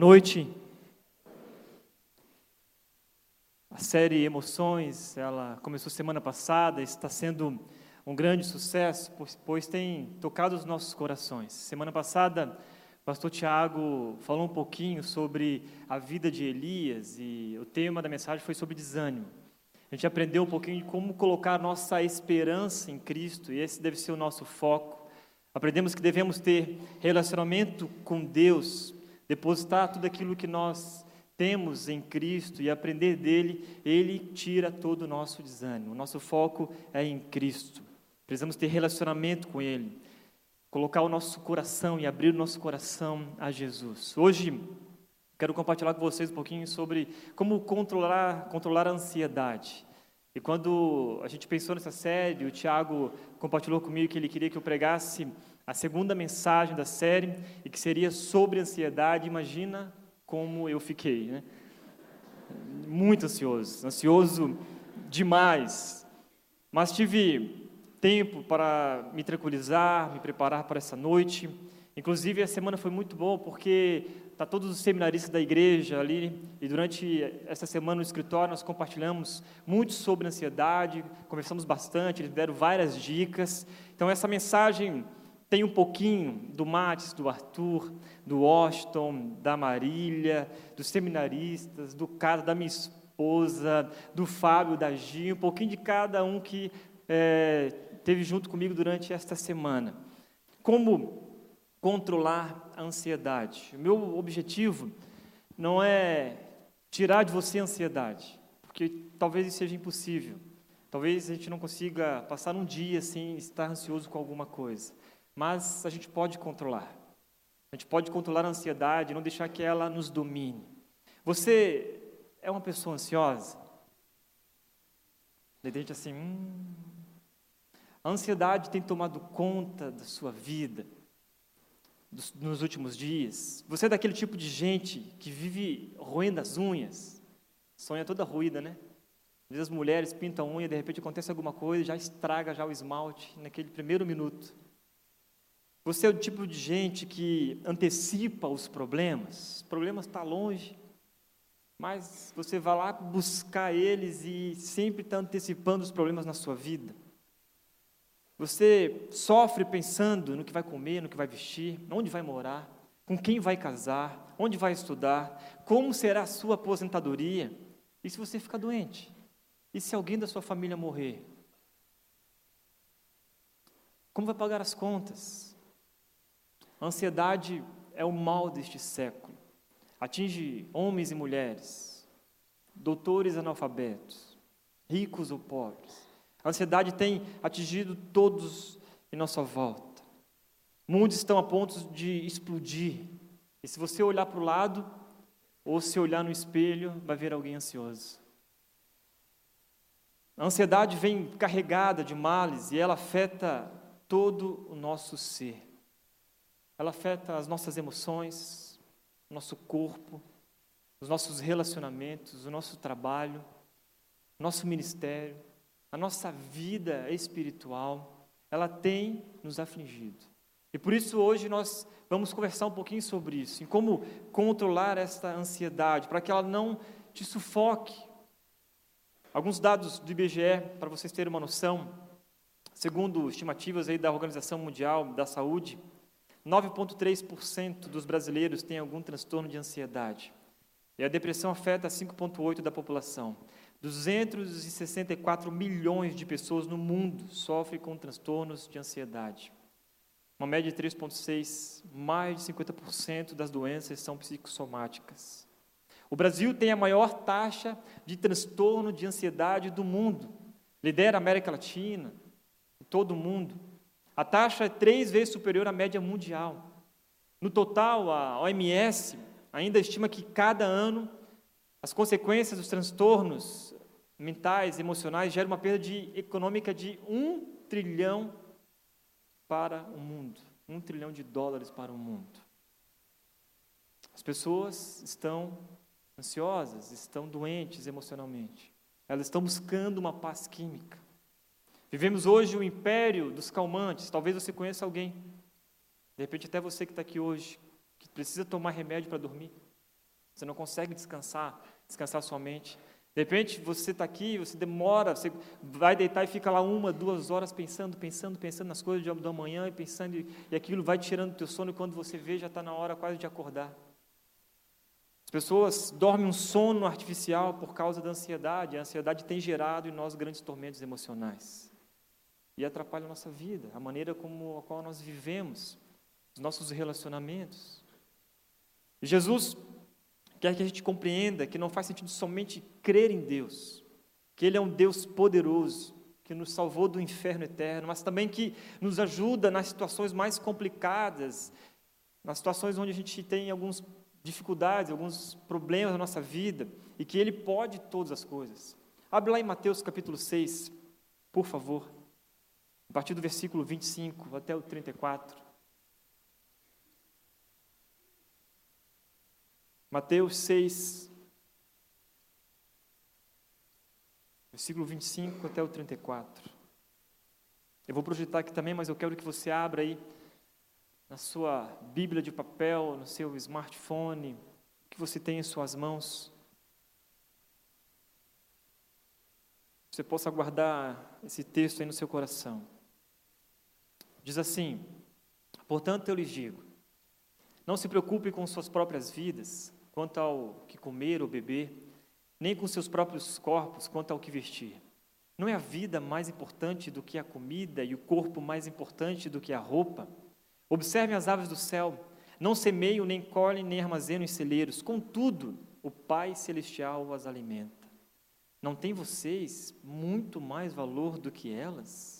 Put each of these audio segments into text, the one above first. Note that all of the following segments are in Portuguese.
Noite. A série Emoções, ela começou semana passada, está sendo um grande sucesso, pois tem tocado os nossos corações. Semana passada, o pastor Tiago falou um pouquinho sobre a vida de Elias e o tema da mensagem foi sobre desânimo. A gente aprendeu um pouquinho de como colocar nossa esperança em Cristo, e esse deve ser o nosso foco. Aprendemos que devemos ter relacionamento com Deus, depositar tudo aquilo que nós temos em Cristo e aprender dele, ele tira todo o nosso desânimo. O nosso foco é em Cristo. Precisamos ter relacionamento com ele, colocar o nosso coração e abrir o nosso coração a Jesus. Hoje quero compartilhar com vocês um pouquinho sobre como controlar, controlar a ansiedade. E quando a gente pensou nessa série, o Tiago compartilhou comigo que ele queria que eu pregasse a segunda mensagem da série, e que seria sobre ansiedade. Imagina como eu fiquei, né? Muito ansioso, ansioso demais. Mas tive tempo para me tranquilizar, me preparar para essa noite. Inclusive, a semana foi muito boa, porque tá todos os seminaristas da igreja ali, e durante essa semana no escritório nós compartilhamos muito sobre ansiedade, conversamos bastante, eles deram várias dicas. Então, essa mensagem tem um pouquinho do Matis, do Arthur, do Washington, da Marília, dos seminaristas, do cara, da minha esposa, do Fábio, da Gia, um pouquinho de cada um que é, teve junto comigo durante esta semana. Como controlar a ansiedade? O meu objetivo não é tirar de você a ansiedade, porque talvez isso seja impossível. Talvez a gente não consiga passar um dia sem estar ansioso com alguma coisa mas a gente pode controlar. A gente pode controlar a ansiedade, não deixar que ela nos domine. Você é uma pessoa ansiosa? De repente assim, hum, a ansiedade tem tomado conta da sua vida dos, nos últimos dias. Você é daquele tipo de gente que vive roendo as unhas, sonha toda ruída, né? Às vezes as mulheres pintam a unha, de repente acontece alguma coisa, já estraga já o esmalte naquele primeiro minuto. Você é o tipo de gente que antecipa os problemas. O problema está longe, mas você vai lá buscar eles e sempre está antecipando os problemas na sua vida. Você sofre pensando no que vai comer, no que vai vestir, onde vai morar, com quem vai casar, onde vai estudar, como será a sua aposentadoria. E se você ficar doente? E se alguém da sua família morrer? Como vai pagar as contas? A ansiedade é o mal deste século. Atinge homens e mulheres, doutores analfabetos, ricos ou pobres. A ansiedade tem atingido todos em nossa volta. Muitos estão a ponto de explodir. E se você olhar para o lado, ou se olhar no espelho, vai ver alguém ansioso. A ansiedade vem carregada de males e ela afeta todo o nosso ser ela afeta as nossas emoções, o nosso corpo, os nossos relacionamentos, o nosso trabalho, o nosso ministério, a nossa vida espiritual, ela tem nos afligido. E por isso hoje nós vamos conversar um pouquinho sobre isso, em como controlar esta ansiedade, para que ela não te sufoque. Alguns dados do IBGE, para vocês terem uma noção, segundo estimativas aí da Organização Mundial da Saúde, 9,3% dos brasileiros têm algum transtorno de ansiedade. E a depressão afeta 5,8% da população. 264 milhões de pessoas no mundo sofrem com transtornos de ansiedade. Uma média de 3,6%, mais de 50% das doenças são psicossomáticas. O Brasil tem a maior taxa de transtorno de ansiedade do mundo. Lidera a América Latina, todo o mundo. A taxa é três vezes superior à média mundial. No total, a OMS ainda estima que cada ano as consequências dos transtornos mentais, emocionais, geram uma perda de, econômica de um trilhão para o mundo. Um trilhão de dólares para o mundo. As pessoas estão ansiosas, estão doentes emocionalmente. Elas estão buscando uma paz química. Vivemos hoje o império dos calmantes. Talvez você conheça alguém, de repente até você que está aqui hoje, que precisa tomar remédio para dormir. Você não consegue descansar, descansar sua mente. De repente você está aqui, você demora, você vai deitar e fica lá uma, duas horas pensando, pensando, pensando nas coisas de amanhã e pensando, e aquilo vai tirando o teu sono e quando você vê já está na hora quase de acordar. As pessoas dormem um sono artificial por causa da ansiedade. A ansiedade tem gerado em nós grandes tormentos emocionais e atrapalha a nossa vida, a maneira como a qual nós vivemos, os nossos relacionamentos. Jesus quer que a gente compreenda que não faz sentido somente crer em Deus, que Ele é um Deus poderoso, que nos salvou do inferno eterno, mas também que nos ajuda nas situações mais complicadas, nas situações onde a gente tem alguns dificuldades, alguns problemas na nossa vida e que Ele pode todas as coisas. Abre lá em Mateus capítulo 6, por favor, a partir do versículo 25 até o 34. Mateus 6, versículo 25 até o 34. Eu vou projetar aqui também, mas eu quero que você abra aí na sua Bíblia de papel, no seu smartphone, que você tem em suas mãos. Você possa guardar esse texto aí no seu coração. Diz assim: Portanto, eu lhes digo: não se preocupe com suas próprias vidas, quanto ao que comer ou beber, nem com seus próprios corpos, quanto ao que vestir. Não é a vida mais importante do que a comida e o corpo mais importante do que a roupa? Observem as aves do céu, não semeiam, nem colhem, nem armazenam em celeiros, contudo, o Pai Celestial as alimenta. Não tem vocês muito mais valor do que elas?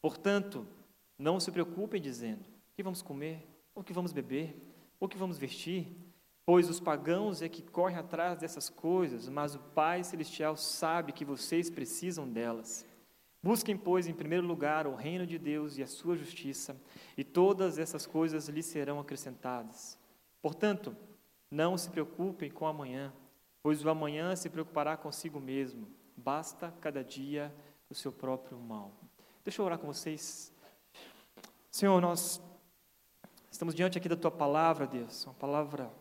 Portanto, não se preocupem dizendo: o que vamos comer, o que vamos beber, o que vamos vestir, pois os pagãos é que correm atrás dessas coisas, mas o Pai Celestial sabe que vocês precisam delas. Busquem, pois, em primeiro lugar o reino de Deus e a sua justiça, e todas essas coisas lhes serão acrescentadas. Portanto, não se preocupem com amanhã, pois o amanhã se preocupará consigo mesmo. Basta cada dia o seu próprio mal. Deixa eu orar com vocês. Senhor, nós estamos diante aqui da tua palavra, Deus, uma palavra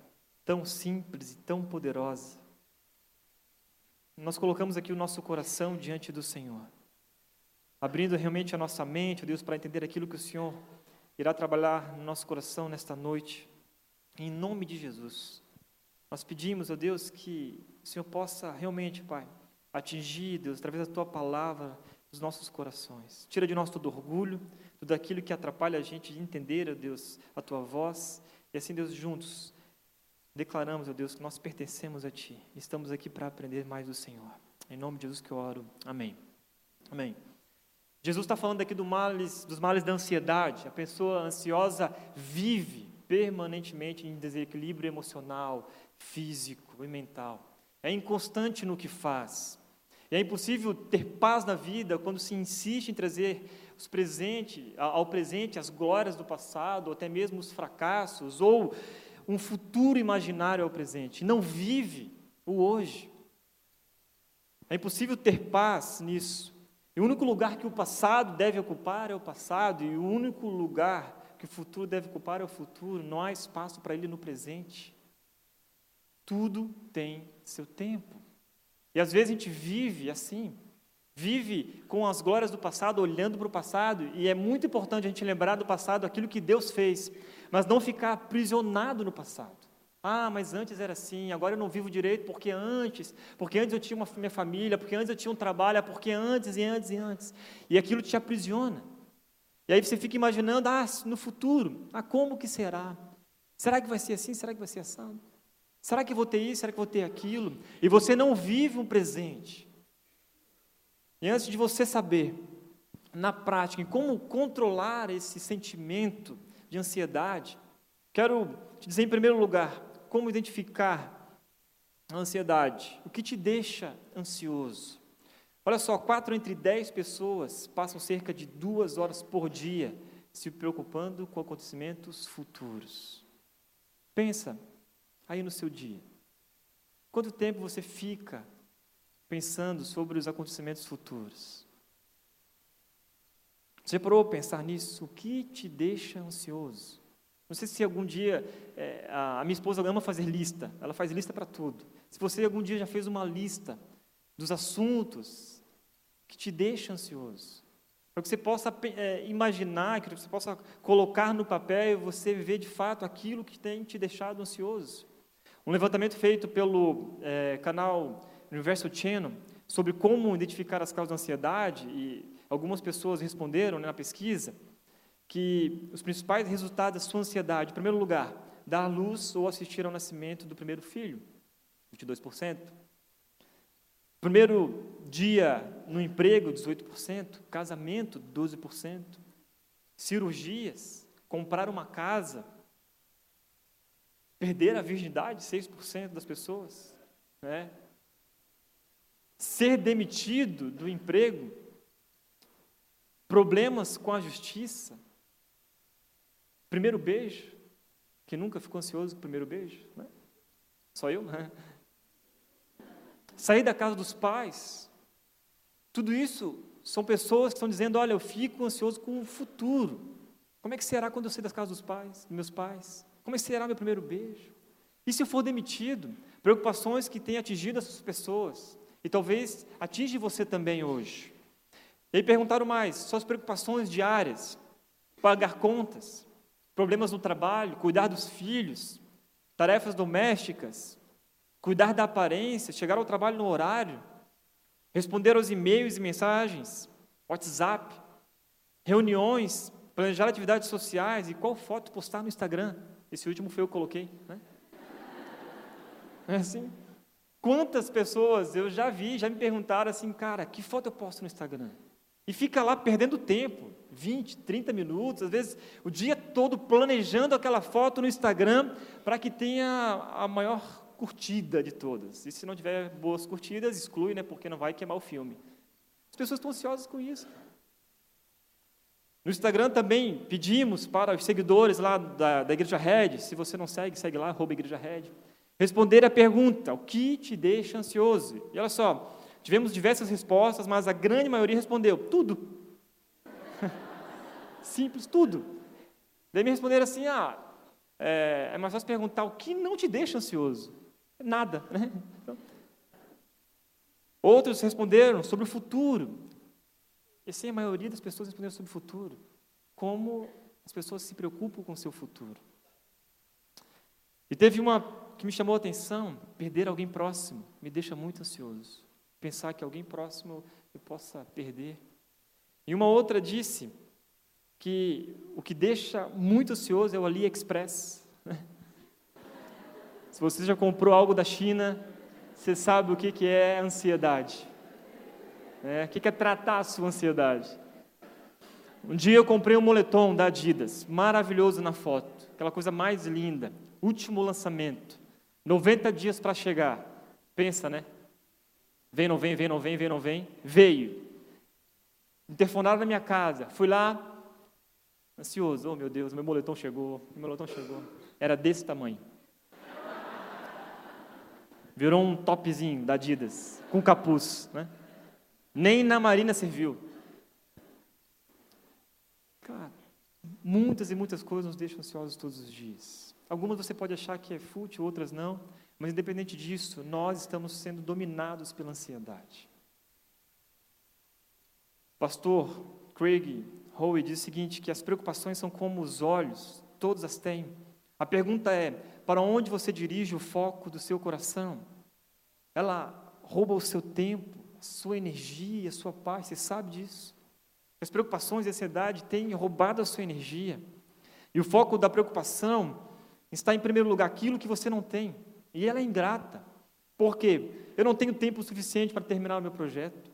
tão simples e tão poderosa. Nós colocamos aqui o nosso coração diante do Senhor abrindo realmente a nossa mente, Deus, para entender aquilo que o Senhor irá trabalhar no nosso coração nesta noite. Em nome de Jesus. Nós pedimos, ó Deus, que o Senhor possa realmente, Pai, atingir, Deus, através da Tua palavra, os nossos corações. Tira de nós todo orgulho, tudo aquilo que atrapalha a gente de entender, ó Deus, a Tua voz. E assim, Deus, juntos, declaramos, ó Deus, que nós pertencemos a Ti. Estamos aqui para aprender mais do Senhor. Em nome de Jesus que eu oro. Amém. Amém. Jesus está falando aqui do males, dos males da ansiedade. A pessoa ansiosa vive permanentemente em desequilíbrio emocional, físico e mental. É inconstante no que faz. E é impossível ter paz na vida quando se insiste em trazer os presente, ao presente as glórias do passado, ou até mesmo os fracassos, ou um futuro imaginário ao presente. Não vive o hoje. É impossível ter paz nisso. E o único lugar que o passado deve ocupar é o passado, e o único lugar que o futuro deve ocupar é o futuro. Não há espaço para ele no presente. Tudo tem seu tempo. E às vezes a gente vive assim, vive com as glórias do passado, olhando para o passado, e é muito importante a gente lembrar do passado aquilo que Deus fez, mas não ficar aprisionado no passado. Ah, mas antes era assim, agora eu não vivo direito porque antes, porque antes eu tinha uma minha família, porque antes eu tinha um trabalho, porque antes e antes e antes. E aquilo te aprisiona. E aí você fica imaginando, ah, no futuro, ah, como que será? Será que vai ser assim? Será que vai ser assado? Será que vou ter isso? Será que vou ter aquilo? E você não vive um presente. E antes de você saber, na prática, como controlar esse sentimento de ansiedade, Quero te dizer, em primeiro lugar, como identificar a ansiedade. O que te deixa ansioso? Olha só, quatro entre dez pessoas passam cerca de duas horas por dia se preocupando com acontecimentos futuros. Pensa aí no seu dia. Quanto tempo você fica pensando sobre os acontecimentos futuros? Você parou a pensar nisso? O que te deixa ansioso? Não sei se algum dia é, a minha esposa ama fazer lista. Ela faz lista para tudo. Se você algum dia já fez uma lista dos assuntos que te deixam ansioso, para que você possa é, imaginar, que você possa colocar no papel e você ver de fato aquilo que tem te deixado ansioso. Um levantamento feito pelo é, canal Universo Channel sobre como identificar as causas da ansiedade, e algumas pessoas responderam né, na pesquisa que os principais resultados da sua ansiedade, em primeiro lugar, dar luz ou assistir ao nascimento do primeiro filho, 22%. Primeiro dia no emprego, 18%. Casamento, 12%. Cirurgias, comprar uma casa, perder a virgindade, 6% das pessoas. Né? Ser demitido do emprego, problemas com a justiça, primeiro beijo, que nunca ficou ansioso com o primeiro beijo? Né? Só eu? Né? sair da casa dos pais. Tudo isso são pessoas que estão dizendo: olha, eu fico ansioso com o futuro. Como é que será quando eu sair das casas dos pais, dos meus pais? Como será meu primeiro beijo? E se eu for demitido? Preocupações que têm atingido essas pessoas e talvez atinge você também hoje. E perguntaram mais: suas preocupações diárias, pagar contas, problemas no trabalho, cuidar dos filhos, tarefas domésticas, cuidar da aparência, chegar ao trabalho no horário, responder aos e-mails e mensagens, WhatsApp, reuniões, planejar atividades sociais e qual foto postar no Instagram. Esse último foi eu que coloquei. Né? É assim. Quantas pessoas eu já vi, já me perguntaram assim, cara, que foto eu posto no Instagram? E fica lá perdendo tempo, 20, 30 minutos, às vezes o dia todo planejando aquela foto no Instagram para que tenha a maior curtida de todas. E se não tiver boas curtidas, exclui, né, porque não vai queimar o filme. As pessoas estão ansiosas com isso. No Instagram também pedimos para os seguidores lá da, da Igreja Red, se você não segue, segue lá, arroba Igreja Red, responder a pergunta, o que te deixa ansioso? E olha só, tivemos diversas respostas, mas a grande maioria respondeu, tudo. Simples, tudo. Daí me responderam assim, ah, é, é mais fácil perguntar o que não te deixa ansioso. Nada. Né? Então, outros responderam sobre o futuro. E assim, a maioria das pessoas responderam sobre o futuro. Como as pessoas se preocupam com o seu futuro. E teve uma que me chamou a atenção: perder alguém próximo me deixa muito ansioso. Pensar que alguém próximo eu possa perder. E uma outra disse que o que deixa muito ansioso é o AliExpress. Né? Se você já comprou algo da China, você sabe o que é ansiedade. É, o que, é tratar a sua ansiedade. Um dia eu comprei um moletom da Adidas, maravilhoso na foto, aquela coisa mais linda, último lançamento, 90 dias para chegar. Pensa, né? Vem, não vem, vem, não vem, vem, não vem. Veio. Interfonaram na minha casa. Fui lá, ansioso. Oh, meu Deus, meu moletom chegou. Meu moletom chegou. Era desse tamanho. Virou um topzinho da Adidas, com capuz. Né? Nem na Marina serviu. Cara, muitas e muitas coisas nos deixam ansiosos todos os dias. Algumas você pode achar que é fútil, outras não. Mas independente disso, nós estamos sendo dominados pela ansiedade. Pastor Craig Howe diz o seguinte, que as preocupações são como os olhos, todos as têm. A pergunta é: para onde você dirige o foco do seu coração? Ela rouba o seu tempo, sua energia, sua paz, você sabe disso? As preocupações e a ansiedade têm roubado a sua energia. E o foco da preocupação está, em primeiro lugar, aquilo que você não tem. E ela é ingrata. Por quê? Eu não tenho tempo suficiente para terminar o meu projeto.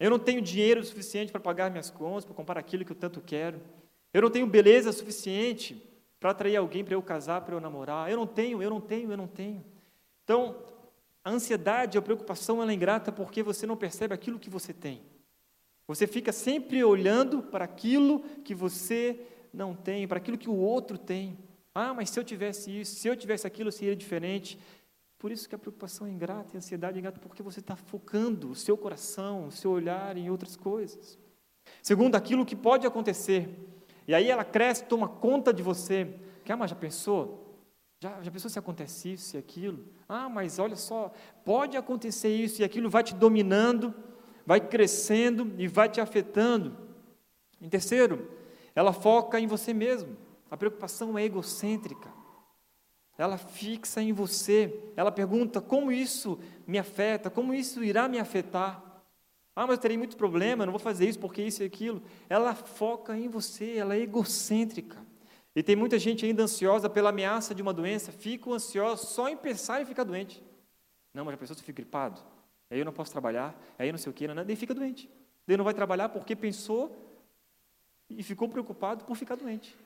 Eu não tenho dinheiro suficiente para pagar minhas contas, para comprar aquilo que eu tanto quero. Eu não tenho beleza suficiente para atrair alguém para eu casar, para eu namorar. Eu não tenho, eu não tenho, eu não tenho. Então, a ansiedade, a preocupação, ela é ingrata porque você não percebe aquilo que você tem. Você fica sempre olhando para aquilo que você não tem, para aquilo que o outro tem. Ah, mas se eu tivesse isso, se eu tivesse aquilo, seria diferente. Por isso que a preocupação é ingrata e a ansiedade é ingrata, porque você está focando o seu coração, o seu olhar em outras coisas. Segundo, aquilo que pode acontecer. E aí ela cresce, toma conta de você. Ah, mas já pensou? Já, já pensou se acontece isso e aquilo? Ah, mas olha só, pode acontecer isso e aquilo vai te dominando, vai crescendo e vai te afetando. Em terceiro, ela foca em você mesmo. A preocupação é egocêntrica. Ela fixa em você. Ela pergunta: como isso me afeta? Como isso irá me afetar? Ah, mas eu terei muito problema, não vou fazer isso porque isso e aquilo. Ela foca em você, ela é egocêntrica. E tem muita gente ainda ansiosa pela ameaça de uma doença, fica ansiosa só em pensar em ficar doente. Não, mas a pessoa fica gripado, aí eu não posso trabalhar, aí não sei o que, não, daí fica doente. Daí não vai trabalhar porque pensou e ficou preocupado por ficar doente.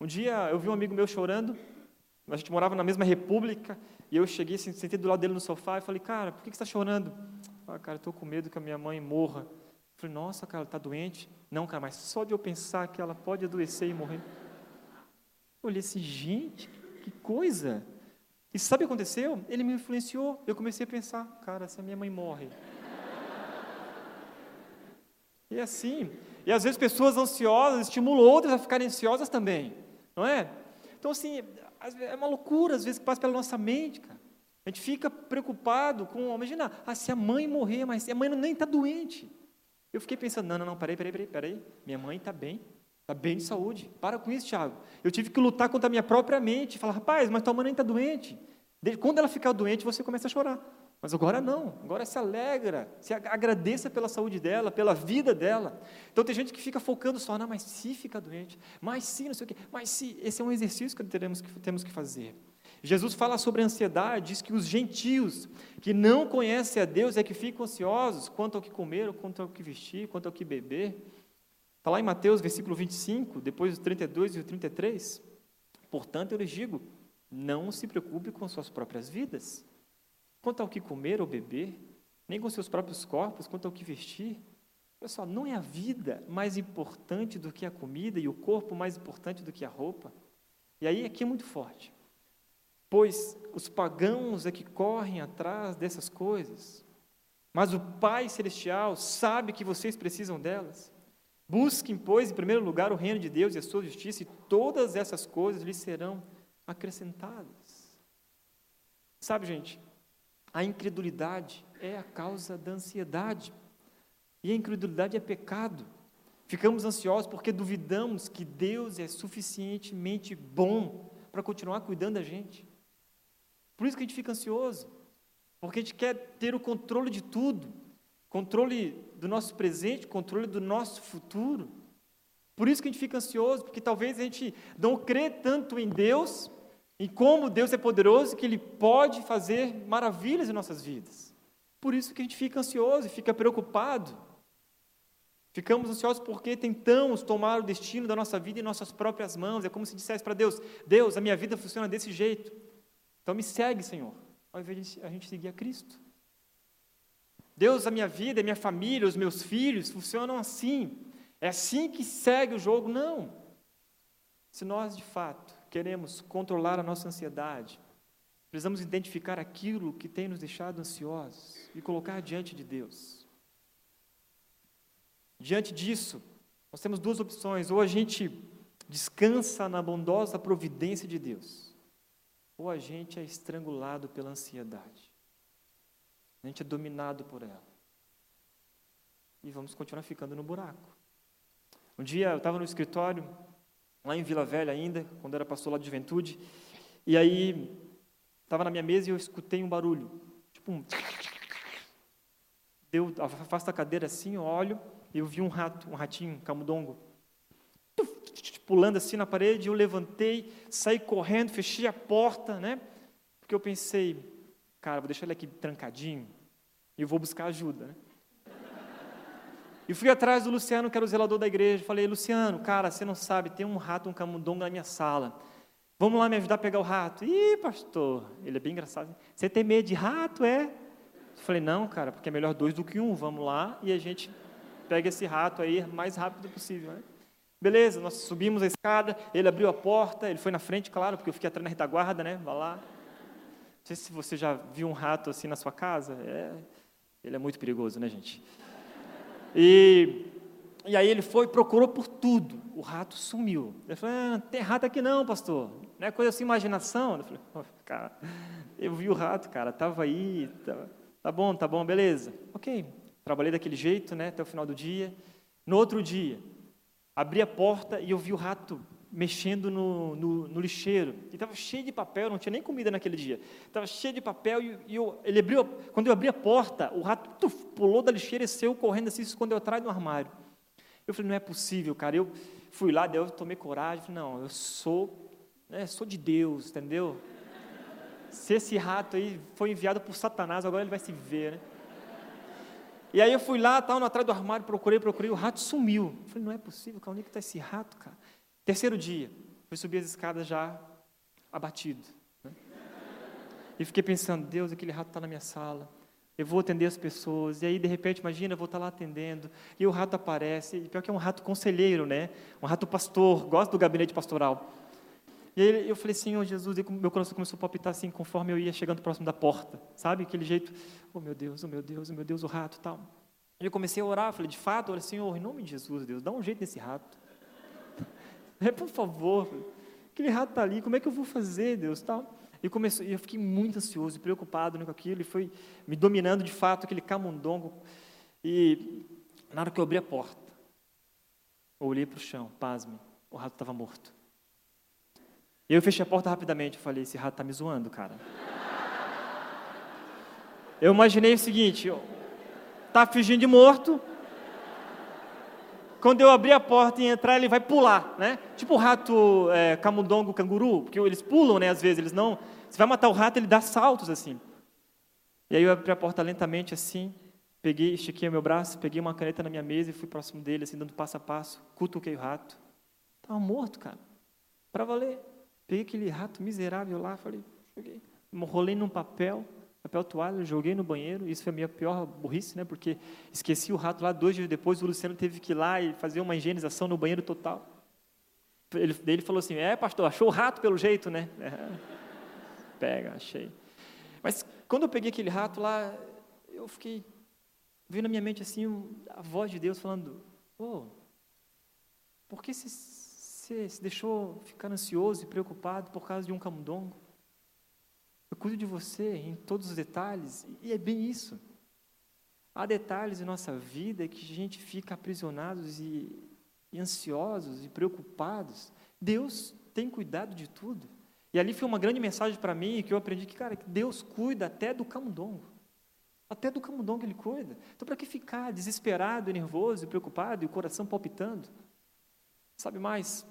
Um dia eu vi um amigo meu chorando, a gente morava na mesma república, e eu cheguei, sentei do lado dele no sofá e falei, cara, por que você está chorando? Ah, cara, estou com medo que a minha mãe morra. Falei, nossa, cara, está doente? Não, cara, mas só de eu pensar que ela pode adoecer e morrer. Olhei assim, gente, que coisa. E sabe o que aconteceu? Ele me influenciou. Eu comecei a pensar, cara, se a minha mãe morre. E é assim. E às vezes pessoas ansiosas estimulam outras a ficarem ansiosas também. Não é? Então, assim, é uma loucura às vezes que passa pela nossa mente, cara. A gente fica preocupado com, imagina, ah, se a mãe morrer, mas a mãe nem está doente. Eu fiquei pensando, não, não, não, peraí, peraí, peraí, peraí. minha mãe está bem, está bem de saúde. Para com isso, Tiago. Eu tive que lutar contra a minha própria mente, falar, rapaz, mas tua mãe nem está doente. Quando ela ficar doente, você começa a chorar. Mas agora não, agora se alegra, se agradeça pela saúde dela, pela vida dela. Então tem gente que fica focando só, não, mas se fica doente, mas se não sei o quê, mas se, esse é um exercício que teremos que temos que fazer. Jesus fala sobre a ansiedade, diz que os gentios que não conhecem a Deus é que ficam ansiosos quanto ao que comer, quanto ao que vestir, quanto ao que beber. Está lá em Mateus, versículo 25, depois do 32 e o 33. Portanto, eu lhes digo, não se preocupe com suas próprias vidas, quanto ao que comer ou beber, nem com seus próprios corpos, quanto ao que vestir. Pessoal, não é a vida mais importante do que a comida e o corpo mais importante do que a roupa? E aí aqui é muito forte pois os pagãos é que correm atrás dessas coisas. Mas o Pai Celestial sabe que vocês precisam delas. Busquem, pois, em primeiro lugar o reino de Deus e a sua justiça, e todas essas coisas lhes serão acrescentadas. Sabe, gente, a incredulidade é a causa da ansiedade. E a incredulidade é pecado. Ficamos ansiosos porque duvidamos que Deus é suficientemente bom para continuar cuidando da gente. Por isso que a gente fica ansioso, porque a gente quer ter o controle de tudo, controle do nosso presente, controle do nosso futuro. Por isso que a gente fica ansioso, porque talvez a gente não crê tanto em Deus, em como Deus é poderoso, que Ele pode fazer maravilhas em nossas vidas. Por isso que a gente fica ansioso e fica preocupado. Ficamos ansiosos porque tentamos tomar o destino da nossa vida em nossas próprias mãos. É como se dissesse para Deus: Deus, a minha vida funciona desse jeito. Então me segue, Senhor, ao invés de a gente seguir a Cristo. Deus, a minha vida, a minha família, os meus filhos funcionam assim. É assim que segue o jogo? Não. Se nós, de fato, queremos controlar a nossa ansiedade, precisamos identificar aquilo que tem nos deixado ansiosos e colocar diante de Deus. Diante disso, nós temos duas opções: ou a gente descansa na bondosa providência de Deus, ou a gente é estrangulado pela ansiedade. A gente é dominado por ela. E vamos continuar ficando no buraco. Um dia eu estava no escritório, lá em Vila Velha ainda, quando era pastor lá de juventude, e aí estava na minha mesa e eu escutei um barulho, tipo um. Deu, afasta a cadeira assim, eu olho, e eu vi um rato, um ratinho, um camundongo, pulando assim na parede, eu levantei, saí correndo, fechei a porta, né? Porque eu pensei, cara, vou deixar ele aqui trancadinho e eu vou buscar ajuda, né? E fui atrás do Luciano, que era o zelador da igreja. Falei, Luciano, cara, você não sabe, tem um rato, um camundongo na minha sala. Vamos lá me ajudar a pegar o rato. Ih, pastor, ele é bem engraçado. Você tem medo de rato, é? Eu falei, não, cara, porque é melhor dois do que um. Vamos lá e a gente pega esse rato aí mais rápido possível. Né? Beleza, nós subimos a escada, ele abriu a porta, ele foi na frente, claro, porque eu fiquei atrás na retaguarda, né? Vai lá. Sei se você já viu um rato assim na sua casa. É, ele é muito perigoso, né, gente? E, e aí ele foi, procurou por tudo. O rato sumiu. Ele falou: ah, tem rato aqui não, pastor. Não é coisa assim, imaginação. Eu falei: oh, cara, eu vi o rato, cara, estava aí. Tá bom, tá bom, beleza. Ok, trabalhei daquele jeito, né, até o final do dia. No outro dia, abri a porta e eu vi o rato mexendo no, no, no lixeiro. E estava cheio de papel, não tinha nem comida naquele dia. Estava cheio de papel e, e eu, ele abriu, quando eu abri a porta, o rato tuf, pulou da lixeira e saiu correndo assim, se escondeu atrás do armário. Eu falei, não é possível, cara. Eu fui lá, eu tomei coragem, falei, não, eu sou, né, sou de Deus, entendeu? Se esse rato aí foi enviado por Satanás, agora ele vai se ver, né? E aí eu fui lá, estava atrás do armário, procurei, procurei, o rato sumiu. Eu falei, não é possível, cara, onde é que está esse rato, cara? Terceiro dia, fui subir as escadas já abatido. Né? E fiquei pensando, Deus, aquele rato está na minha sala. Eu vou atender as pessoas, e aí de repente, imagina, eu vou estar tá lá atendendo, e o rato aparece, e pior que é um rato conselheiro, né? Um rato pastor, gosto do gabinete pastoral. E aí eu falei, Senhor Jesus, e meu coração começou a palpitar assim, conforme eu ia chegando próximo da porta, sabe? Aquele jeito, oh meu Deus, oh meu Deus, oh meu Deus, o rato tal. E eu comecei a orar, falei, de fato, olha, Senhor, em nome de Jesus, Deus, dá um jeito nesse rato. É, por favor, aquele rato está ali, como é que eu vou fazer, Deus? Tal. E começou, e eu fiquei muito ansioso, preocupado né, com aquilo, e foi me dominando de fato aquele camundongo. E na hora que eu abri a porta, eu olhei para o chão, pasme, o rato estava morto. E eu fechei a porta rapidamente, eu falei, esse rato está me zoando, cara. Eu imaginei o seguinte, tá fingindo de morto, quando eu abrir a porta e entrar, ele vai pular, né? Tipo o rato é, camundongo, canguru, porque eles pulam, né? Às vezes, eles não... Você vai matar o rato, ele dá saltos, assim. E aí eu abri a porta lentamente, assim, peguei, estiquei o meu braço, peguei uma caneta na minha mesa e fui próximo dele, assim, dando passo a passo, cutuquei o rato. Estava morto, cara. Para valer. Peguei aquele rato miserável lá, falei, joguei. Rolei num papel, papel toalha, joguei no banheiro. Isso foi a minha pior burrice, né? Porque esqueci o rato lá. Dois dias depois, o Luciano teve que ir lá e fazer uma higienização no banheiro total. Ele, ele falou assim: É, pastor, achou o rato pelo jeito, né? É. Pega, achei. Mas quando eu peguei aquele rato lá, eu fiquei. Veio na minha mente assim a voz de Deus falando: Oh, por que você se deixou ficar ansioso e preocupado por causa de um camundongo? Eu cuido de você em todos os detalhes, e é bem isso. Há detalhes em nossa vida que a gente fica aprisionados e, e ansiosos e preocupados. Deus tem cuidado de tudo. E ali foi uma grande mensagem para mim que eu aprendi que, cara, que Deus cuida até do camundongo. Até do camundongo ele cuida. Então, para que ficar desesperado, nervoso, preocupado e o coração palpitando? Sabe mais?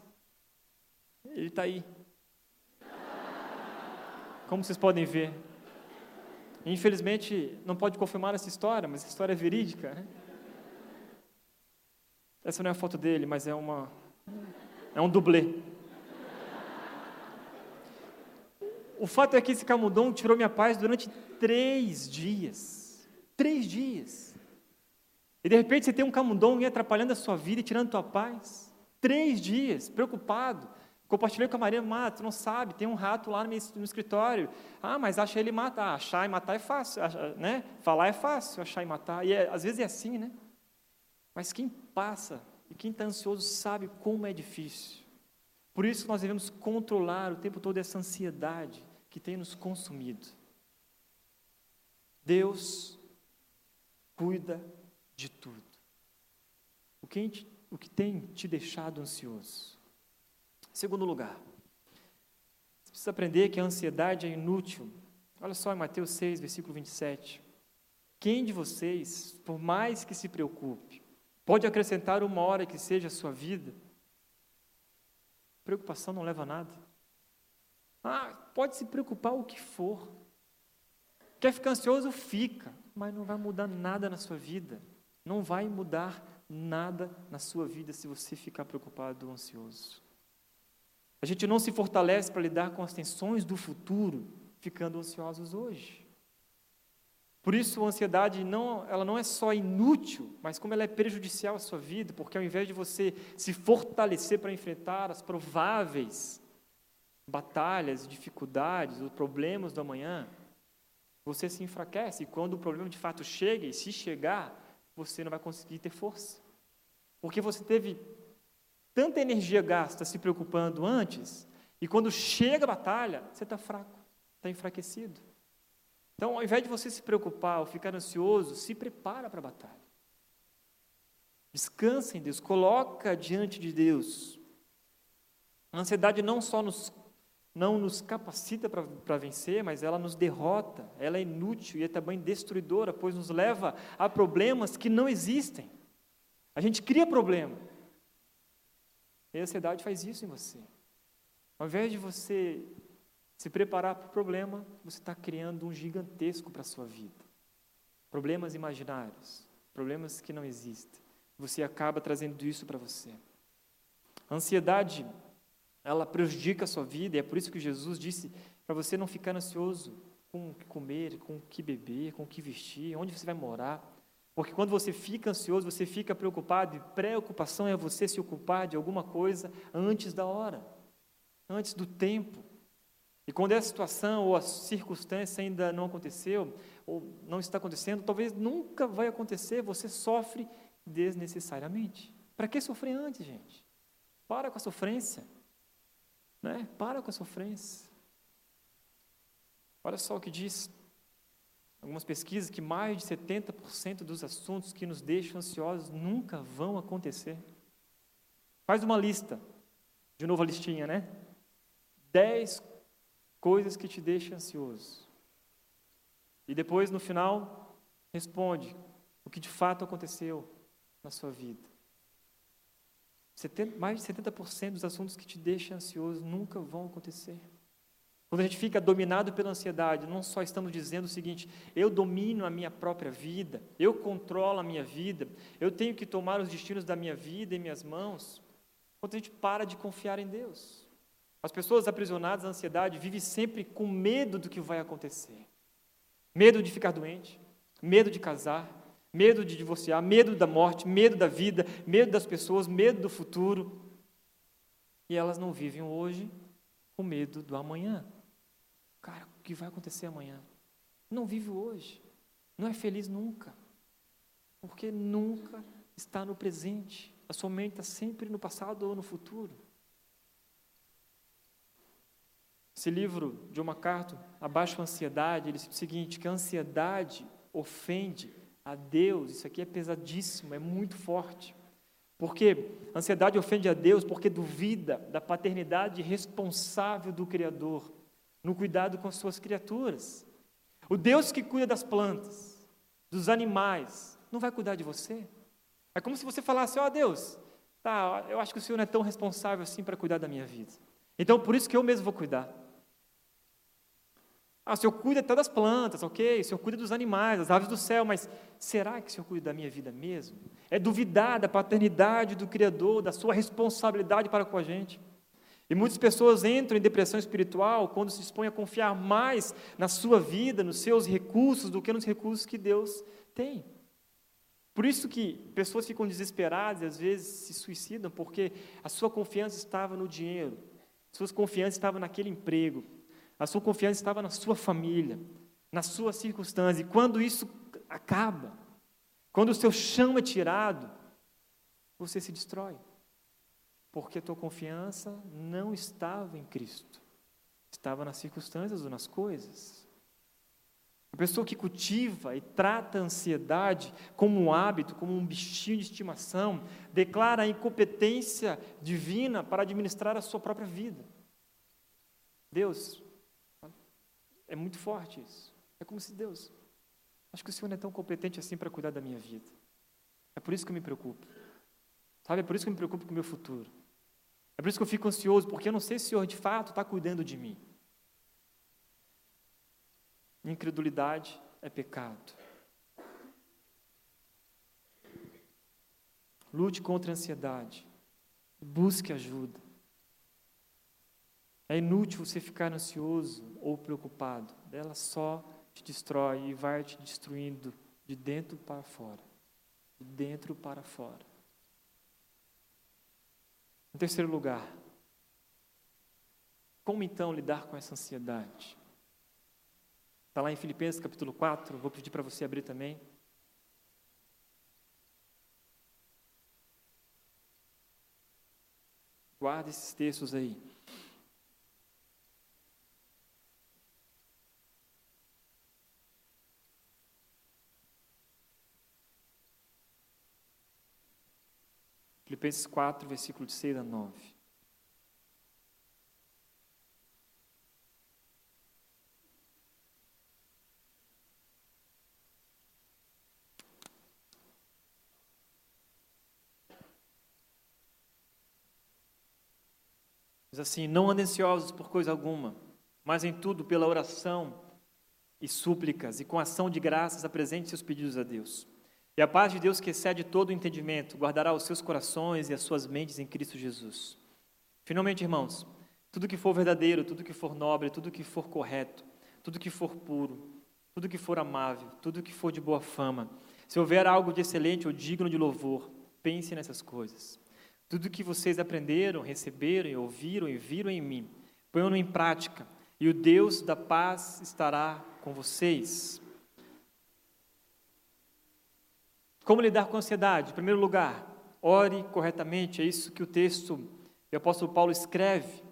Ele está aí, como vocês podem ver. Infelizmente, não pode confirmar essa história, mas essa história é verídica. Né? Essa não é a foto dele, mas é uma é um dublê. O fato é que esse camundongo tirou minha paz durante três dias. Três dias. E de repente você tem um camundongo atrapalhando a sua vida e tirando a tua paz. Três dias, preocupado. Compartilhei com a Maria, ah, tu não sabe, tem um rato lá no, meu, no escritório. Ah, mas acha ele matar. Ah, achar e matar é fácil, né? Falar é fácil, achar e matar. E é, às vezes é assim, né? Mas quem passa e quem está ansioso sabe como é difícil. Por isso nós devemos controlar o tempo todo essa ansiedade que tem nos consumido. Deus cuida de tudo. O que, o que tem te deixado ansioso? Segundo lugar, você precisa aprender que a ansiedade é inútil. Olha só em Mateus 6, versículo 27. Quem de vocês, por mais que se preocupe, pode acrescentar uma hora que seja a sua vida? Preocupação não leva a nada. Ah, pode se preocupar o que for. Quer ficar ansioso? Fica, mas não vai mudar nada na sua vida. Não vai mudar nada na sua vida se você ficar preocupado ou ansioso. A gente não se fortalece para lidar com as tensões do futuro, ficando ansiosos hoje. Por isso, a ansiedade não, ela não é só inútil, mas como ela é prejudicial à sua vida, porque ao invés de você se fortalecer para enfrentar as prováveis batalhas, dificuldades, os problemas do amanhã, você se enfraquece. E quando o problema de fato chega, e se chegar, você não vai conseguir ter força. Porque você teve tanta energia gasta se preocupando antes, e quando chega a batalha, você está fraco, está enfraquecido. Então, ao invés de você se preocupar ou ficar ansioso, se prepara para a batalha. Descansa em Deus, coloca diante de Deus. A ansiedade não só nos, não nos capacita para vencer, mas ela nos derrota, ela é inútil e é também destruidora, pois nos leva a problemas que não existem. A gente cria problema. E a ansiedade faz isso em você. Ao invés de você se preparar para o problema, você está criando um gigantesco para a sua vida. Problemas imaginários, problemas que não existem. Você acaba trazendo isso para você. A ansiedade, ela prejudica a sua vida, e é por isso que Jesus disse para você não ficar ansioso com o que comer, com o que beber, com o que vestir, onde você vai morar. Porque quando você fica ansioso, você fica preocupado, e preocupação é você se ocupar de alguma coisa antes da hora, antes do tempo. E quando essa situação ou a circunstância ainda não aconteceu, ou não está acontecendo, talvez nunca vai acontecer, você sofre desnecessariamente. Para que sofrer antes, gente? Para com a sofrência. Né? Para com a sofrência. Olha só o que diz algumas pesquisas que mais de 70% dos assuntos que nos deixam ansiosos nunca vão acontecer. Faz uma lista. De novo a listinha, né? 10 coisas que te deixam ansioso. E depois, no final, responde o que de fato aconteceu na sua vida. 70, mais de 70% dos assuntos que te deixam ansioso nunca vão acontecer. Quando a gente fica dominado pela ansiedade, não só estamos dizendo o seguinte: eu domino a minha própria vida, eu controlo a minha vida, eu tenho que tomar os destinos da minha vida em minhas mãos. Quando a gente para de confiar em Deus. As pessoas aprisionadas à ansiedade vivem sempre com medo do que vai acontecer. Medo de ficar doente, medo de casar, medo de divorciar, medo da morte, medo da vida, medo das pessoas, medo do futuro. E elas não vivem hoje com medo do amanhã. Cara, o que vai acontecer amanhã? Não vive hoje. Não é feliz nunca. Porque nunca está no presente. A sua mente está sempre no passado ou no futuro. Esse livro, de uma carta, Abaixo a Ansiedade, ele diz o seguinte, que a ansiedade ofende a Deus, isso aqui é pesadíssimo, é muito forte. Porque a ansiedade ofende a Deus porque duvida da paternidade responsável do Criador no cuidado com as suas criaturas. O Deus que cuida das plantas, dos animais, não vai cuidar de você? É como se você falasse: Ó oh, Deus, tá, eu acho que o Senhor não é tão responsável assim para cuidar da minha vida. Então por isso que eu mesmo vou cuidar. Ah, o Senhor cuida até das plantas, ok? O Senhor cuida dos animais, das aves do céu, mas será que o Senhor cuida da minha vida mesmo? É duvidar da paternidade do Criador, da sua responsabilidade para com a gente. E muitas pessoas entram em depressão espiritual quando se expõem a confiar mais na sua vida, nos seus recursos, do que nos recursos que Deus tem. Por isso que pessoas ficam desesperadas e às vezes se suicidam, porque a sua confiança estava no dinheiro, a sua confiança estava naquele emprego, a sua confiança estava na sua família, na sua circunstância. E quando isso acaba, quando o seu chão é tirado, você se destrói. Porque tua confiança não estava em Cristo, estava nas circunstâncias ou nas coisas. A pessoa que cultiva e trata a ansiedade como um hábito, como um bichinho de estimação, declara a incompetência divina para administrar a sua própria vida. Deus, é muito forte isso. É como se Deus, acho que o Senhor não é tão competente assim para cuidar da minha vida. É por isso que eu me preocupo. Sabe, é por isso que eu me preocupo com o meu futuro. É por isso que eu fico ansioso, porque eu não sei se o Senhor de fato está cuidando de mim. Incredulidade é pecado. Lute contra a ansiedade. Busque ajuda. É inútil você ficar ansioso ou preocupado. Ela só te destrói e vai te destruindo de dentro para fora. De dentro para fora. Em terceiro lugar, como então lidar com essa ansiedade? Está lá em Filipenses capítulo 4, vou pedir para você abrir também. Guarde esses textos aí. Filipenses 4, versículo de 6 a 9. Diz assim: Não andem ansiosos por coisa alguma, mas em tudo pela oração e súplicas e com ação de graças apresente seus pedidos a Deus. E a paz de Deus, que excede todo o entendimento, guardará os seus corações e as suas mentes em Cristo Jesus. Finalmente, irmãos, tudo que for verdadeiro, tudo que for nobre, tudo que for correto, tudo que for puro, tudo que for amável, tudo que for de boa fama, se houver algo de excelente ou digno de louvor, pense nessas coisas. Tudo que vocês aprenderam, receberam, ouviram e viram em mim, ponham-no em prática, e o Deus da paz estará com vocês. Como lidar com a ansiedade? Em primeiro lugar, ore corretamente, é isso que o texto do apóstolo Paulo escreve,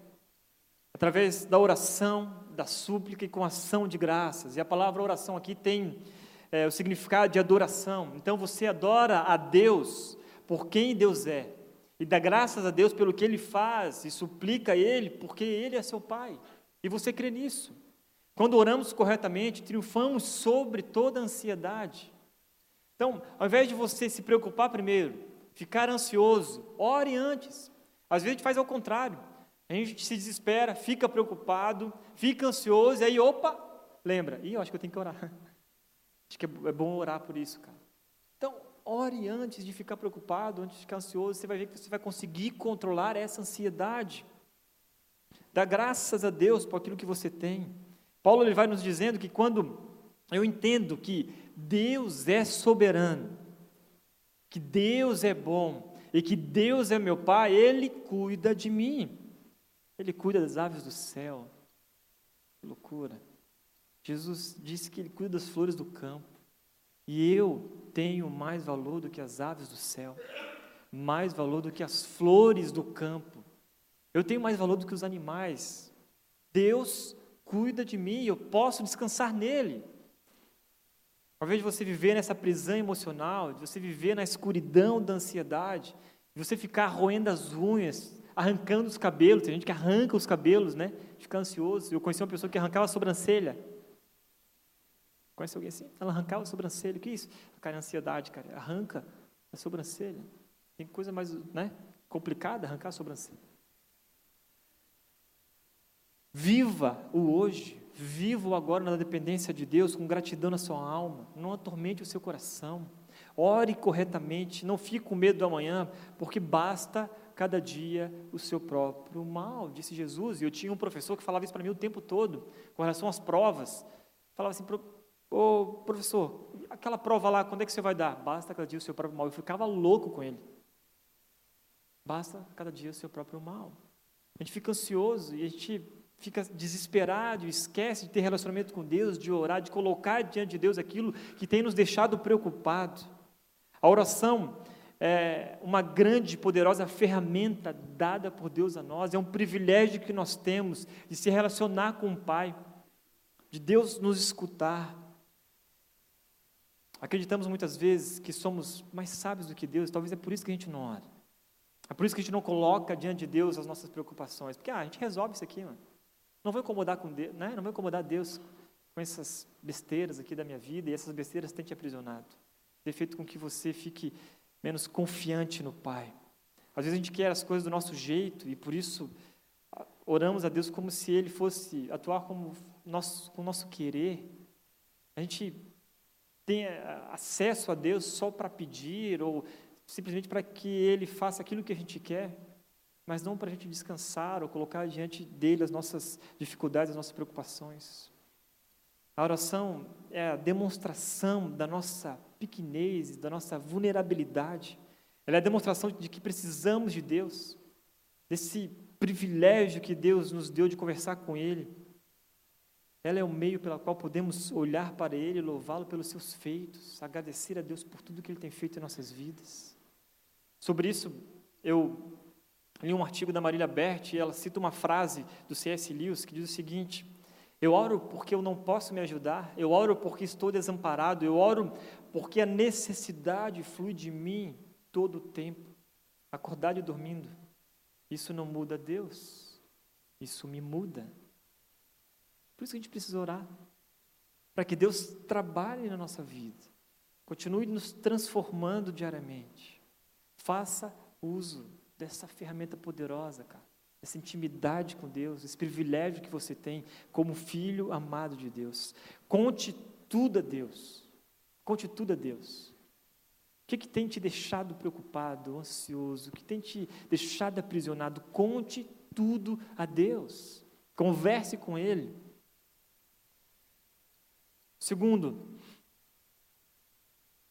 através da oração, da súplica e com ação de graças. E a palavra oração aqui tem é, o significado de adoração. Então você adora a Deus por quem Deus é, e dá graças a Deus pelo que Ele faz, e suplica a Ele porque Ele é seu Pai. E você crê nisso. Quando oramos corretamente, triunfamos sobre toda ansiedade. Então, ao invés de você se preocupar primeiro, ficar ansioso, ore antes. Às vezes a gente faz ao contrário. A gente se desespera, fica preocupado, fica ansioso, e aí, opa, lembra, ih, eu acho que eu tenho que orar. Acho que é bom orar por isso, cara. Então, ore antes de ficar preocupado, antes de ficar ansioso, você vai ver que você vai conseguir controlar essa ansiedade. Dá graças a Deus por aquilo que você tem. Paulo ele vai nos dizendo que quando eu entendo que Deus é soberano, que Deus é bom e que Deus é meu Pai, Ele cuida de mim. Ele cuida das aves do céu. Que loucura. Jesus disse que Ele cuida das flores do campo. E eu tenho mais valor do que as aves do céu, mais valor do que as flores do campo. Eu tenho mais valor do que os animais. Deus cuida de mim, eu posso descansar nele. Ao invés de você viver nessa prisão emocional, de você viver na escuridão da ansiedade, de você ficar roendo as unhas, arrancando os cabelos, tem gente que arranca os cabelos, né? Fica ansioso. Eu conheci uma pessoa que arrancava a sobrancelha. Conhece alguém assim? Ela arrancava a sobrancelha. O que é isso? Cara, é ansiedade, cara. Arranca a sobrancelha. Tem coisa mais né, complicada arrancar a sobrancelha. Viva o hoje. Viva o agora na dependência de Deus, com gratidão na sua alma. Não atormente o seu coração. Ore corretamente. Não fique com medo do amanhã, porque basta cada dia o seu próprio mal, disse Jesus. E eu tinha um professor que falava isso para mim o tempo todo, com relação às provas. Falava assim, ô professor, aquela prova lá, quando é que você vai dar? Basta cada dia o seu próprio mal. Eu ficava louco com ele. Basta cada dia o seu próprio mal. A gente fica ansioso e a gente fica desesperado, esquece de ter relacionamento com Deus, de orar, de colocar diante de Deus aquilo que tem nos deixado preocupado. A oração é uma grande e poderosa ferramenta dada por Deus a nós, é um privilégio que nós temos de se relacionar com o Pai, de Deus nos escutar. Acreditamos muitas vezes que somos mais sábios do que Deus, talvez é por isso que a gente não ora. É por isso que a gente não coloca diante de Deus as nossas preocupações, porque ah, a gente resolve isso aqui, mano. Não vou incomodar com Deus, né? não vou incomodar Deus com essas besteiras aqui da minha vida e essas besteiras têm te aprisionado. Ter feito com que você fique menos confiante no Pai. Às vezes a gente quer as coisas do nosso jeito e por isso oramos a Deus como se Ele fosse atuar como nosso, com o nosso querer. A gente tem acesso a Deus só para pedir ou simplesmente para que Ele faça aquilo que a gente quer. Mas não para a gente descansar ou colocar diante dele as nossas dificuldades, as nossas preocupações. A oração é a demonstração da nossa pequenez, da nossa vulnerabilidade. Ela é a demonstração de que precisamos de Deus, desse privilégio que Deus nos deu de conversar com Ele. Ela é o meio pelo qual podemos olhar para Ele, louvá-lo pelos seus feitos, agradecer a Deus por tudo que Ele tem feito em nossas vidas. Sobre isso, eu li um artigo da Marília Bert e ela cita uma frase do C.S. Lewis que diz o seguinte: Eu oro porque eu não posso me ajudar, eu oro porque estou desamparado, eu oro porque a necessidade flui de mim todo o tempo, acordado e dormindo. Isso não muda Deus, isso me muda. Por isso que a gente precisa orar, para que Deus trabalhe na nossa vida, continue nos transformando diariamente. Faça uso dessa ferramenta poderosa, cara, essa intimidade com Deus, esse privilégio que você tem como filho amado de Deus. Conte tudo a Deus. Conte tudo a Deus. O que, que tem te deixado preocupado, ansioso? O que tem te deixado aprisionado? Conte tudo a Deus. Converse com Ele. Segundo,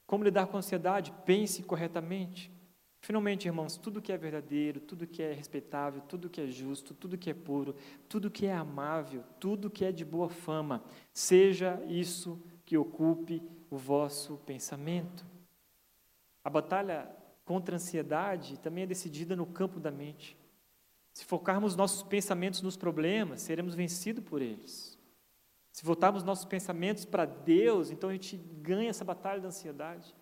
como lidar com a ansiedade? Pense corretamente. Finalmente, irmãos, tudo que é verdadeiro, tudo que é respeitável, tudo que é justo, tudo que é puro, tudo que é amável, tudo que é de boa fama, seja isso que ocupe o vosso pensamento. A batalha contra a ansiedade também é decidida no campo da mente. Se focarmos nossos pensamentos nos problemas, seremos vencidos por eles. Se voltarmos nossos pensamentos para Deus, então a gente ganha essa batalha da ansiedade.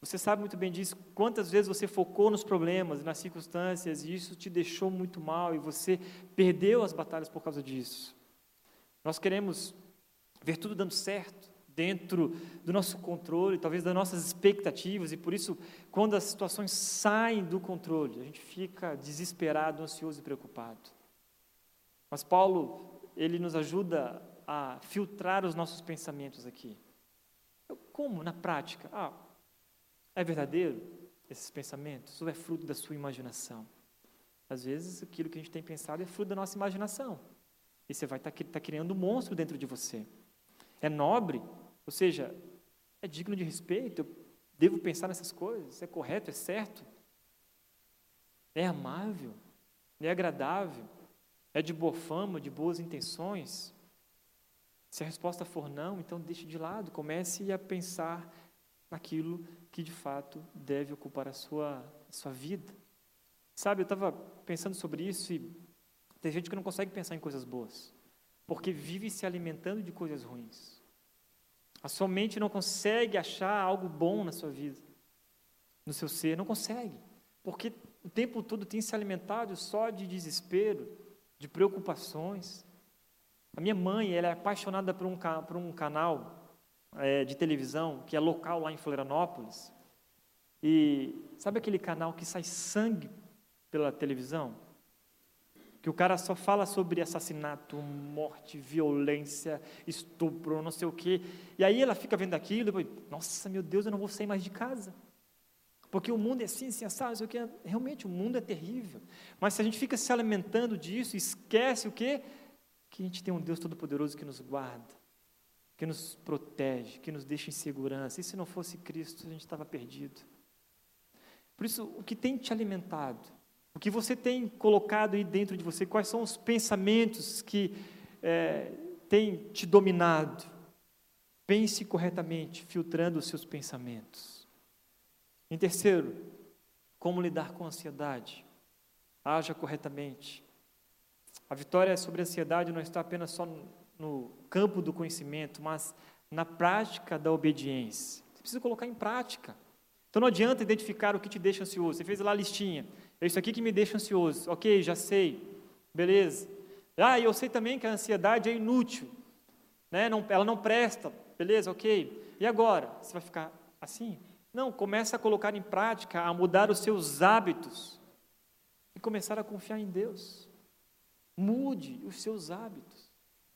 Você sabe muito bem disso. Quantas vezes você focou nos problemas, nas circunstâncias, e isso te deixou muito mal, e você perdeu as batalhas por causa disso. Nós queremos ver tudo dando certo, dentro do nosso controle, talvez das nossas expectativas, e por isso, quando as situações saem do controle, a gente fica desesperado, ansioso e preocupado. Mas Paulo, ele nos ajuda a filtrar os nossos pensamentos aqui. Como na prática? Ah, é verdadeiro esses pensamentos ou é fruto da sua imaginação? Às vezes, aquilo que a gente tem pensado é fruto da nossa imaginação. E você vai estar tá, tá criando um monstro dentro de você. É nobre, ou seja, é digno de respeito, eu devo pensar nessas coisas, é correto, é certo, é amável, é agradável, é de boa fama, de boas intenções. Se a resposta for não, então deixe de lado, comece a pensar naquilo que de fato deve ocupar a sua, a sua vida. Sabe, eu estava pensando sobre isso e tem gente que não consegue pensar em coisas boas, porque vive se alimentando de coisas ruins. A sua mente não consegue achar algo bom na sua vida, no seu ser, não consegue, porque o tempo todo tem se alimentado só de desespero, de preocupações. A minha mãe, ela é apaixonada por um, por um canal é, de televisão, que é local lá em Florianópolis. E sabe aquele canal que sai sangue pela televisão? Que o cara só fala sobre assassinato, morte, violência, estupro, não sei o quê. E aí ela fica vendo aquilo e depois, nossa, meu Deus, eu não vou sair mais de casa. Porque o mundo é assim, assim, sei o quê. Realmente, o mundo é terrível. Mas se a gente fica se alimentando disso, esquece o quê? Que a gente tem um Deus Todo-Poderoso que nos guarda que nos protege, que nos deixa em segurança. E se não fosse Cristo, a gente estava perdido. Por isso, o que tem te alimentado? O que você tem colocado aí dentro de você? Quais são os pensamentos que é, têm te dominado? Pense corretamente, filtrando os seus pensamentos. Em terceiro, como lidar com a ansiedade? Haja corretamente. A vitória sobre a ansiedade não está apenas só no campo do conhecimento, mas na prática da obediência. Você precisa colocar em prática. Então não adianta identificar o que te deixa ansioso. Você fez lá a listinha. É isso aqui que me deixa ansioso. Ok, já sei. Beleza. Ah, e eu sei também que a ansiedade é inútil. Né? Não, ela não presta. Beleza, ok. E agora? Você vai ficar assim? Não, começa a colocar em prática, a mudar os seus hábitos. E começar a confiar em Deus. Mude os seus hábitos.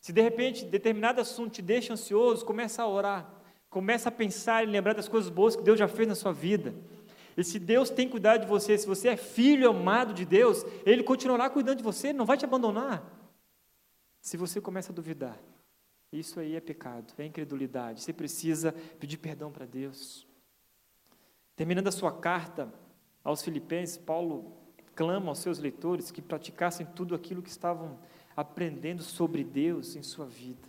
Se de repente determinado assunto te deixa ansioso, começa a orar. Começa a pensar e lembrar das coisas boas que Deus já fez na sua vida. E se Deus tem cuidado de você, se você é filho amado de Deus, Ele continuará cuidando de você, não vai te abandonar. Se você começa a duvidar, isso aí é pecado, é incredulidade. Você precisa pedir perdão para Deus. Terminando a sua carta aos Filipenses, Paulo clama aos seus leitores que praticassem tudo aquilo que estavam aprendendo sobre Deus em sua vida.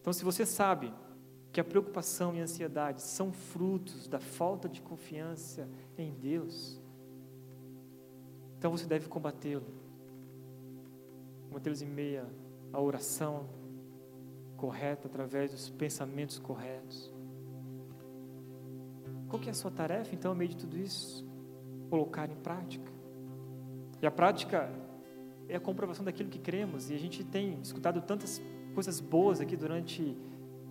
Então, se você sabe que a preocupação e a ansiedade são frutos da falta de confiança em Deus, então você deve combatê-lo. Combatê-los em meia à oração correta, através dos pensamentos corretos. Qual que é a sua tarefa, então, no meio de tudo isso? Colocar em prática. E a prática é a comprovação daquilo que cremos, e a gente tem escutado tantas coisas boas aqui durante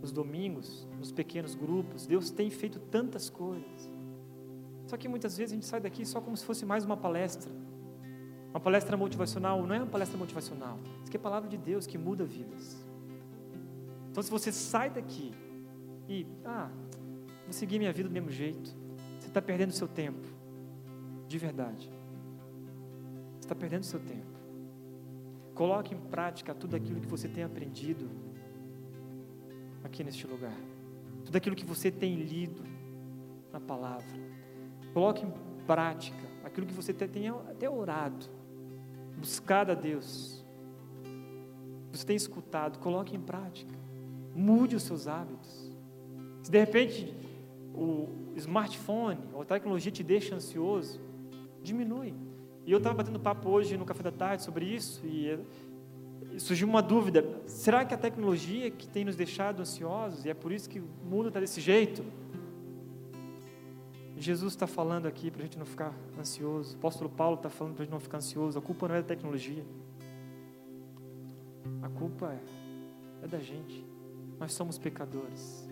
os domingos, nos pequenos grupos. Deus tem feito tantas coisas. Só que muitas vezes a gente sai daqui só como se fosse mais uma palestra. Uma palestra motivacional não é uma palestra motivacional. Isso aqui é a palavra de Deus que muda vidas. Então, se você sai daqui e, ah, vou seguir minha vida do mesmo jeito, você está perdendo seu tempo. De verdade. Você está perdendo seu tempo. Coloque em prática tudo aquilo que você tem aprendido aqui neste lugar. Tudo aquilo que você tem lido na palavra. Coloque em prática aquilo que você tem até orado, buscado a Deus. Você tem escutado, coloque em prática. Mude os seus hábitos. Se de repente o smartphone ou a tecnologia te deixa ansioso, diminui. E eu estava batendo papo hoje no café da tarde sobre isso e surgiu uma dúvida: será que a tecnologia que tem nos deixado ansiosos e é por isso que o mundo está desse jeito? Jesus está falando aqui para a gente não ficar ansioso. O apóstolo Paulo está falando para a gente não ficar ansioso. A culpa não é da tecnologia. A culpa é, é da gente. Nós somos pecadores.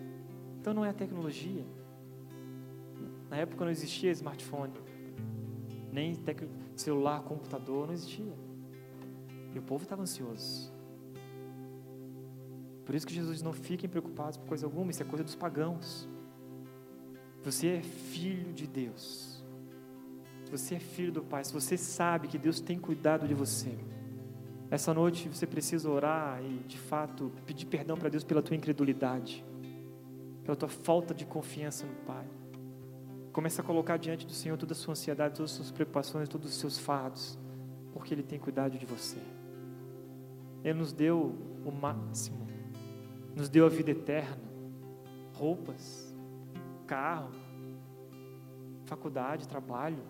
Então não é a tecnologia. Na época não existia smartphone, nem celular, computador, não existia. E o povo estava ansioso. Por isso que Jesus diz: não fiquem preocupados por coisa alguma, isso é coisa dos pagãos. Você é filho de Deus. Você é filho do Pai, se você sabe que Deus tem cuidado de você, essa noite você precisa orar e, de fato, pedir perdão para Deus pela tua incredulidade, pela tua falta de confiança no Pai. Comece a colocar diante do Senhor toda a sua ansiedade, todas as suas preocupações, todos os seus fardos, porque Ele tem cuidado de você. Ele nos deu o máximo, nos deu a vida eterna, roupas, carro, faculdade, trabalho,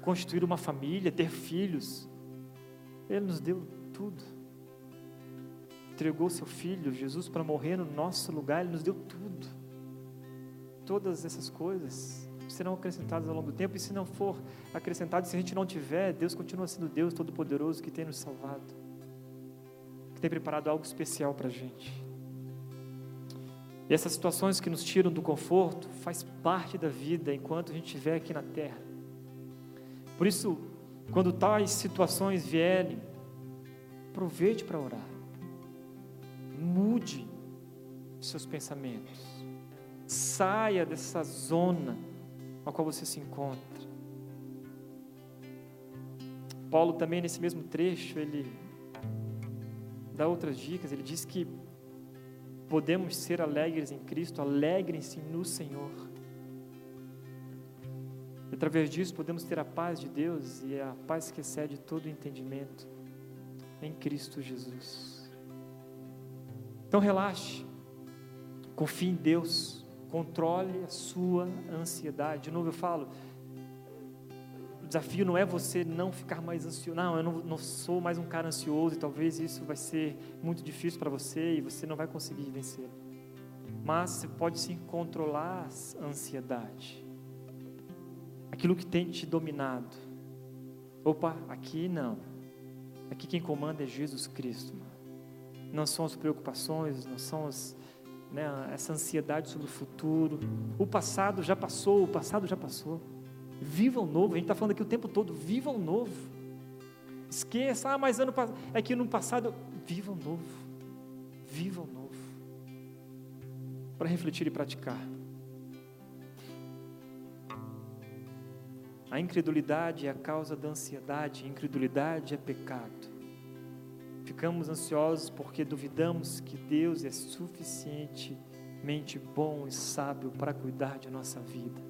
constituir uma família, ter filhos. Ele nos deu tudo. Entregou seu filho, Jesus, para morrer no nosso lugar, Ele nos deu tudo. Todas essas coisas serão acrescentadas ao longo do tempo, e se não for acrescentado, se a gente não tiver, Deus continua sendo Deus Todo-Poderoso que tem nos salvado que tem preparado algo especial para a gente. E essas situações que nos tiram do conforto faz parte da vida enquanto a gente estiver aqui na terra. Por isso, quando tais situações vierem, aproveite para orar. Mude seus pensamentos. Saia dessa zona na qual você se encontra. Paulo também nesse mesmo trecho, ele dá outras dicas. Ele diz que podemos ser alegres em Cristo, alegrem-se no Senhor. E, através disso, podemos ter a paz de Deus e a paz que excede todo o entendimento em Cristo Jesus. Então, relaxe, confie em Deus, controle a sua ansiedade. De novo, eu falo desafio não é você não ficar mais ansioso. Não, eu não, não sou mais um cara ansioso e talvez isso vai ser muito difícil para você e você não vai conseguir vencer. Mas você pode sim controlar a ansiedade. Aquilo que tem te dominado. Opa, aqui não. Aqui quem comanda é Jesus Cristo. Não são as preocupações, não são as, né, essa ansiedade sobre o futuro. O passado já passou, o passado já passou. Viva o novo, a gente está falando aqui o tempo todo, viva o novo. Esqueça, ah, mas ano é que no passado, viva o novo. Viva o novo. Para refletir e praticar. A incredulidade é a causa da ansiedade, a incredulidade é pecado. Ficamos ansiosos porque duvidamos que Deus é suficientemente bom e sábio para cuidar de nossa vida.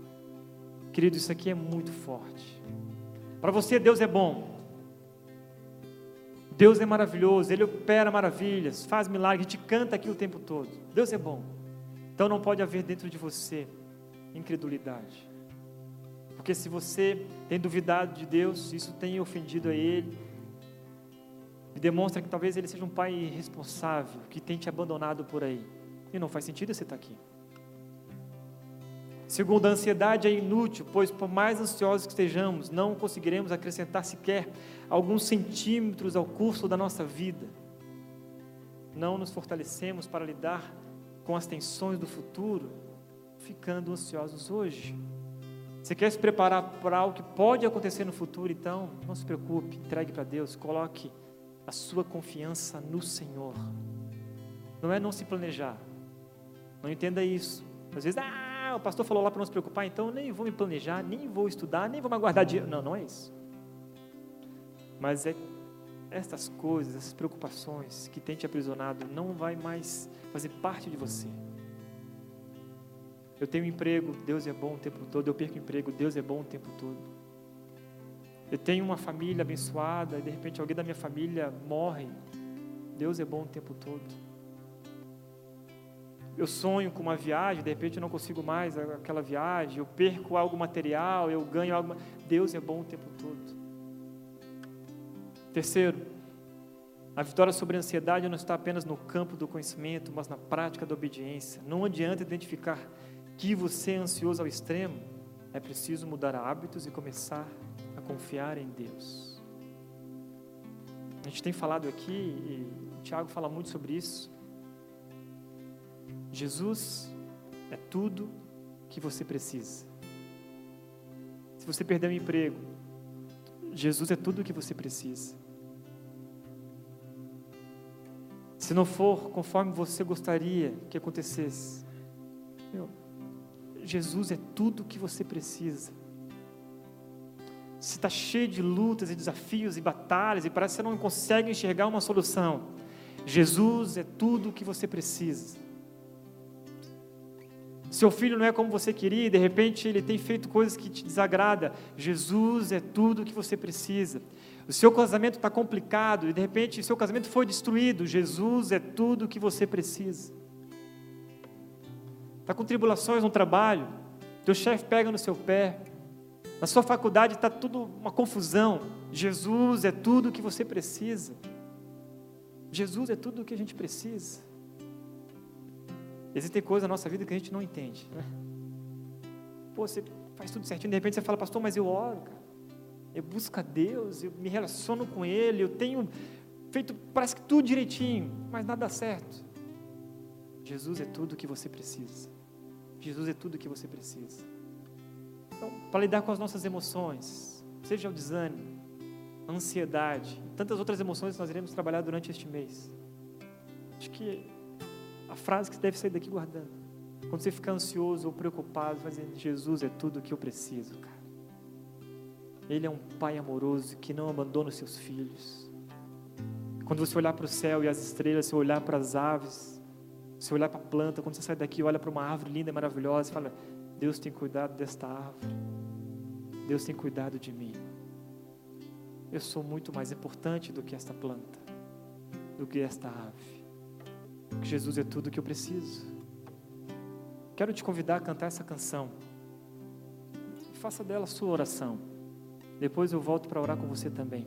Querido, isso aqui é muito forte. Para você, Deus é bom. Deus é maravilhoso, Ele opera maravilhas, faz milagres, a gente canta aqui o tempo todo. Deus é bom. Então não pode haver dentro de você incredulidade. Porque se você tem duvidado de Deus, isso tem ofendido a Ele, e demonstra que talvez Ele seja um pai irresponsável, que tem te abandonado por aí. E não faz sentido você estar aqui. Segundo, a ansiedade é inútil, pois por mais ansiosos que estejamos, não conseguiremos acrescentar sequer alguns centímetros ao curso da nossa vida. Não nos fortalecemos para lidar com as tensões do futuro, ficando ansiosos hoje. Você quer se preparar para o que pode acontecer no futuro, então não se preocupe, entregue para Deus, coloque a sua confiança no Senhor. Não é não se planejar. Não entenda isso. Às vezes, ah, o pastor falou lá para não se preocupar, então nem vou me planejar, nem vou estudar, nem vou me guardar dinheiro. Não, não é isso. Mas é estas coisas, essas preocupações que tem te aprisionado, não vai mais fazer parte de você. Eu tenho emprego, Deus é bom o tempo todo. Eu perco emprego, Deus é bom o tempo todo. Eu tenho uma família abençoada e de repente alguém da minha família morre. Deus é bom o tempo todo. Eu sonho com uma viagem, de repente eu não consigo mais aquela viagem. Eu perco algo material, eu ganho algo. Deus é bom o tempo todo. Terceiro, a vitória sobre a ansiedade não está apenas no campo do conhecimento, mas na prática da obediência. Não adianta identificar que você é ansioso ao extremo, é preciso mudar hábitos e começar a confiar em Deus. A gente tem falado aqui, e o Tiago fala muito sobre isso. Jesus é tudo que você precisa. Se você perder o emprego, Jesus é tudo o que você precisa. Se não for conforme você gostaria que acontecesse, meu, Jesus é tudo o que você precisa. Se está cheio de lutas e desafios e batalhas e parece que você não consegue enxergar uma solução, Jesus é tudo o que você precisa. Seu filho não é como você queria e de repente ele tem feito coisas que te desagrada. Jesus é tudo o que você precisa. O seu casamento está complicado e de repente seu casamento foi destruído. Jesus é tudo o que você precisa está com tribulações no trabalho, teu chefe pega no seu pé, na sua faculdade está tudo uma confusão. Jesus é tudo o que você precisa. Jesus é tudo o que a gente precisa. Existem coisas na nossa vida que a gente não entende. Né? Pô, você faz tudo certinho, de repente você fala, pastor, mas eu oro, cara. Eu busco a Deus, eu me relaciono com Ele, eu tenho feito, parece que tudo direitinho, mas nada certo. Jesus é tudo o que você precisa. Jesus é tudo o que você precisa. Então, para lidar com as nossas emoções, seja o desânimo, a ansiedade, tantas outras emoções que nós iremos trabalhar durante este mês. Acho que a frase que você deve sair daqui guardando. Quando você ficar ansioso ou preocupado, vai dizer: Jesus é tudo o que eu preciso, cara. Ele é um pai amoroso que não abandona os seus filhos. Quando você olhar para o céu e as estrelas, você olhar para as aves, você olhar para a planta, quando você sai daqui, olha para uma árvore linda e maravilhosa e fala: Deus tem cuidado desta árvore. Deus tem cuidado de mim. Eu sou muito mais importante do que esta planta, do que esta ave. Porque Jesus é tudo o que eu preciso. Quero te convidar a cantar essa canção. Faça dela sua oração. Depois eu volto para orar com você também.